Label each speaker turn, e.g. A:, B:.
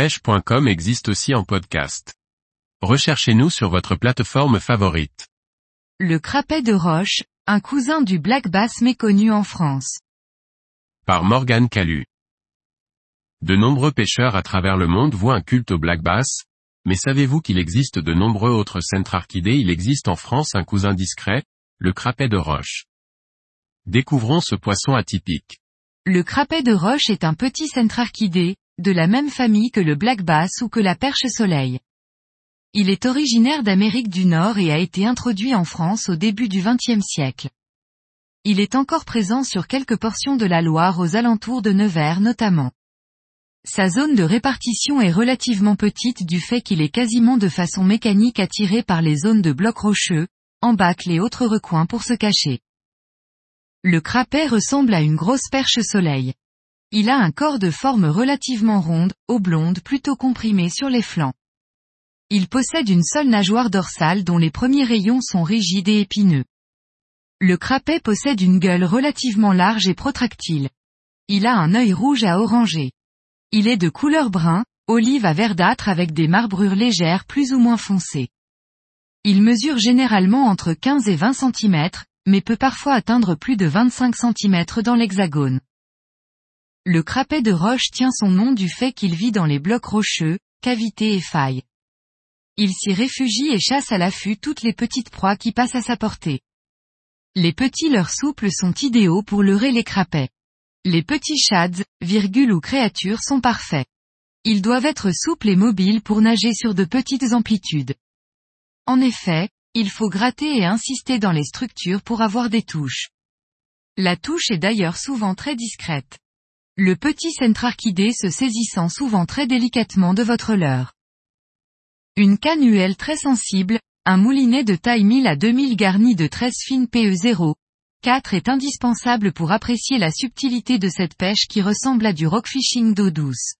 A: pêche.com existe aussi en podcast. Recherchez-nous sur votre plateforme favorite.
B: Le crapet de roche, un cousin du black bass méconnu en France.
A: Par Morgane Calu. De nombreux pêcheurs à travers le monde voient un culte au black bass, mais savez-vous qu'il existe de nombreux autres centrarchidés Il existe en France un cousin discret, le crapet de roche. Découvrons ce poisson atypique.
B: Le crapet de roche est un petit centrarchidé, de la même famille que le black bass ou que la perche soleil. Il est originaire d'Amérique du Nord et a été introduit en France au début du XXe siècle. Il est encore présent sur quelques portions de la Loire aux alentours de Nevers notamment. Sa zone de répartition est relativement petite du fait qu'il est quasiment de façon mécanique attiré par les zones de blocs rocheux, embâcles et autres recoins pour se cacher. Le crapet ressemble à une grosse perche soleil. Il a un corps de forme relativement ronde, oblonde plutôt comprimé sur les flancs. Il possède une seule nageoire dorsale dont les premiers rayons sont rigides et épineux. Le crapet possède une gueule relativement large et protractile. Il a un œil rouge à orangé. Il est de couleur brun, olive à verdâtre avec des marbrures légères plus ou moins foncées. Il mesure généralement entre 15 et 20 cm, mais peut parfois atteindre plus de 25 cm dans l'hexagone. Le crapet de roche tient son nom du fait qu'il vit dans les blocs rocheux, cavités et failles. Il s'y réfugie et chasse à l'affût toutes les petites proies qui passent à sa portée. Les petits leurres souples sont idéaux pour leurrer les crapets. Les petits shads, virgules ou créatures sont parfaits. Ils doivent être souples et mobiles pour nager sur de petites amplitudes. En effet, il faut gratter et insister dans les structures pour avoir des touches. La touche est d'ailleurs souvent très discrète le petit centrarchidé se saisissant souvent très délicatement de votre leurre. Une canne très sensible, un moulinet de taille 1000 à 2000 garni de 13 fines PE0. 4 est indispensable pour apprécier la subtilité de cette pêche qui ressemble à du rockfishing d'eau douce.